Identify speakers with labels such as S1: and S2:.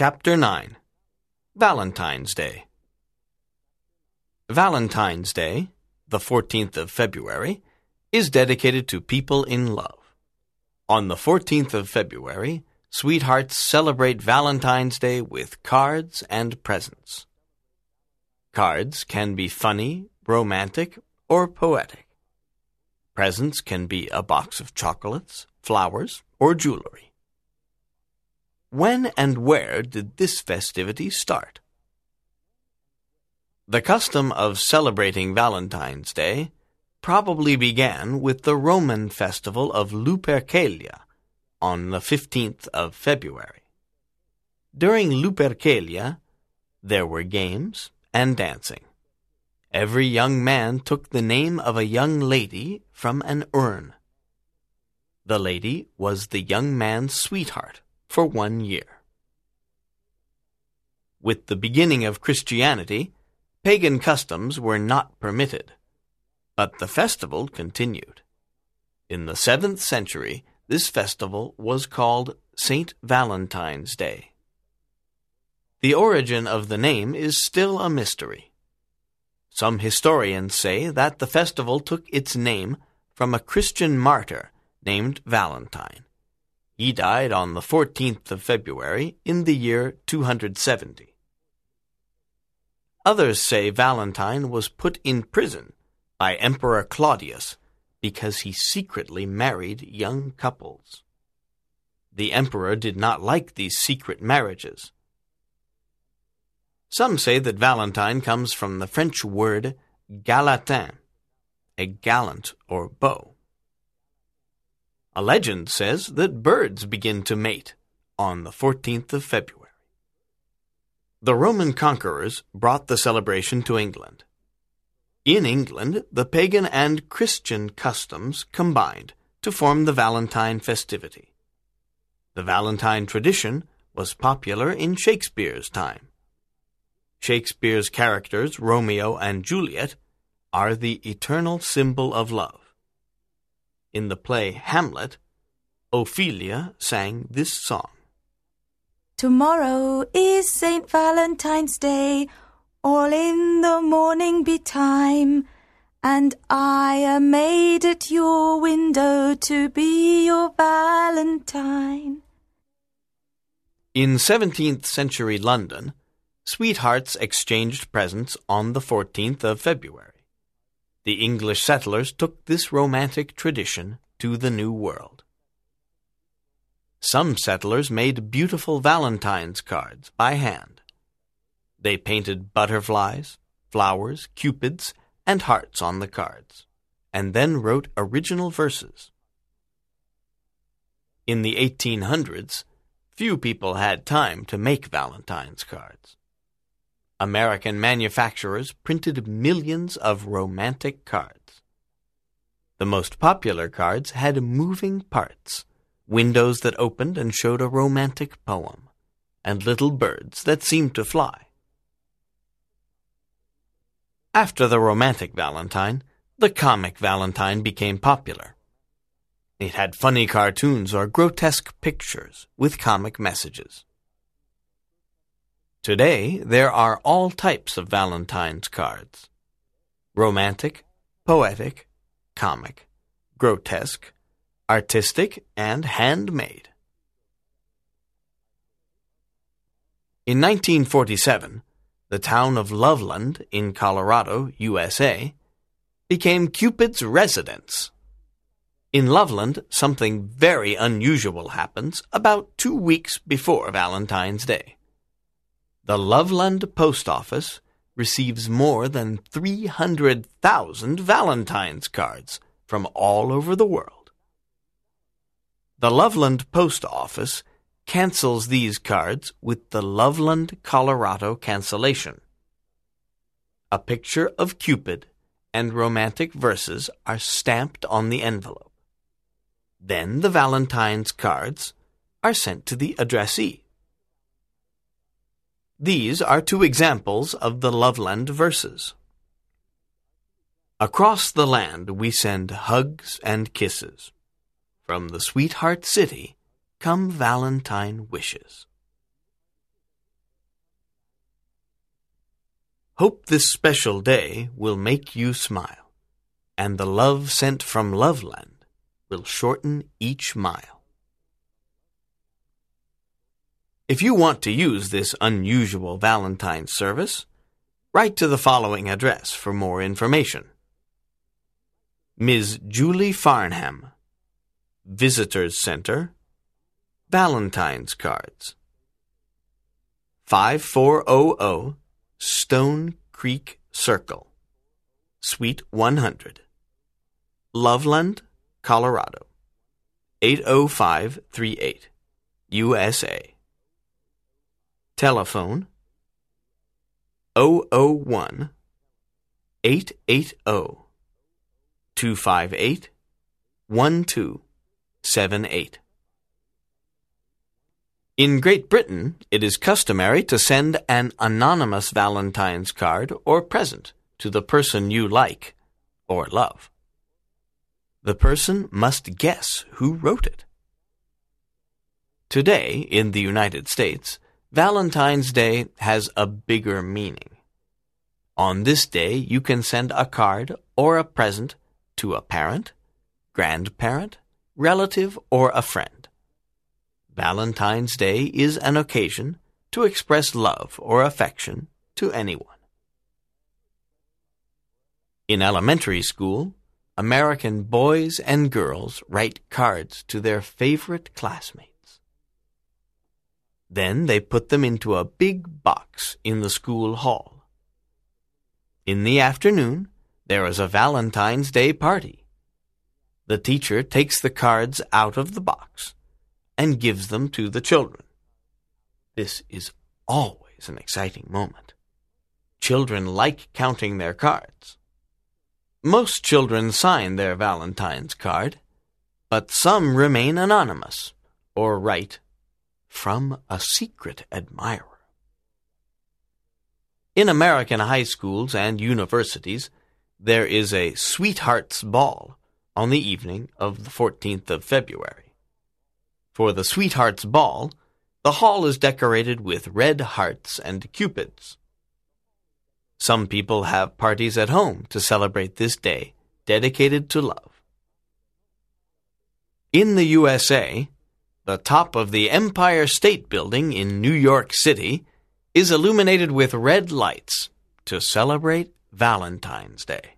S1: Chapter 9 Valentine's Day Valentine's Day, the 14th of February, is dedicated to people in love. On the 14th of February, sweethearts celebrate Valentine's Day with cards and presents. Cards can be funny, romantic, or poetic. Presents can be a box of chocolates, flowers, or jewelry. When and where did this festivity start? The custom of celebrating Valentine's Day probably began with the Roman festival of Lupercalia on the 15th of February. During Lupercalia, there were games and dancing. Every young man took the name of a young lady from an urn. The lady was the young man's sweetheart for one year. With the beginning of Christianity, pagan customs were not permitted, but the festival continued. In the seventh century, this festival was called St. Valentine's Day. The origin of the name is still a mystery. Some historians say that the festival took its name from a Christian martyr named Valentine. He died on the 14th of February in the year 270. Others say Valentine was put in prison by Emperor Claudius because he secretly married young couples. The emperor did not like these secret marriages. Some say that Valentine comes from the French word galantin, a gallant or beau. A legend says that birds begin to mate on the 14th of February. The Roman conquerors brought the celebration to England. In England, the pagan and Christian customs combined to form the Valentine festivity. The Valentine tradition was popular in Shakespeare's time. Shakespeare's characters, Romeo and Juliet, are the eternal symbol of love. In the play Hamlet, Ophelia sang this song.
S2: Tomorrow is St. Valentine's Day, all in the morning betime, and I am maid at your window to be your Valentine.
S1: In 17th century London, sweethearts exchanged presents on the 14th of February. The English settlers took this romantic tradition to the New World. Some settlers made beautiful Valentine's cards by hand. They painted butterflies, flowers, cupids, and hearts on the cards, and then wrote original verses. In the 1800s, few people had time to make Valentine's cards. American manufacturers printed millions of romantic cards. The most popular cards had moving parts, windows that opened and showed a romantic poem, and little birds that seemed to fly. After the romantic Valentine, the comic Valentine became popular. It had funny cartoons or grotesque pictures with comic messages. Today, there are all types of Valentine's cards romantic, poetic, comic, grotesque, artistic, and handmade. In 1947, the town of Loveland in Colorado, USA, became Cupid's residence. In Loveland, something very unusual happens about two weeks before Valentine's Day. The Loveland Post Office receives more than 300,000 Valentine's cards from all over the world. The Loveland Post Office cancels these cards with the Loveland, Colorado cancellation. A picture of Cupid and romantic verses are stamped on the envelope. Then the Valentine's cards are sent to the addressee. These are two examples of the Loveland verses. Across the land we send hugs and kisses. From the sweetheart city come Valentine wishes. Hope this special day will make you smile, and the love sent from Loveland will shorten each mile. If you want to use this unusual Valentine's service, write to the following address for more information. Ms. Julie Farnham, Visitors Center, Valentine's Cards. 5400 Stone Creek Circle, Suite 100, Loveland, Colorado 80538, USA. Telephone 001 880 258 1278. In Great Britain, it is customary to send an anonymous Valentine's card or present to the person you like or love. The person must guess who wrote it. Today, in the United States, Valentine's Day has a bigger meaning. On this day, you can send a card or a present to a parent, grandparent, relative, or a friend. Valentine's Day is an occasion to express love or affection to anyone. In elementary school, American boys and girls write cards to their favorite classmates. Then they put them into a big box in the school hall. In the afternoon, there is a Valentine's Day party. The teacher takes the cards out of the box and gives them to the children. This is always an exciting moment. Children like counting their cards. Most children sign their Valentine's card, but some remain anonymous or write, From a secret admirer. In American high schools and universities, there is a Sweethearts Ball on the evening of the 14th of February. For the Sweethearts Ball, the hall is decorated with red hearts and cupids. Some people have parties at home to celebrate this day dedicated to love. In the USA, the top of the Empire State Building in New York City is illuminated with red lights to celebrate Valentine's Day.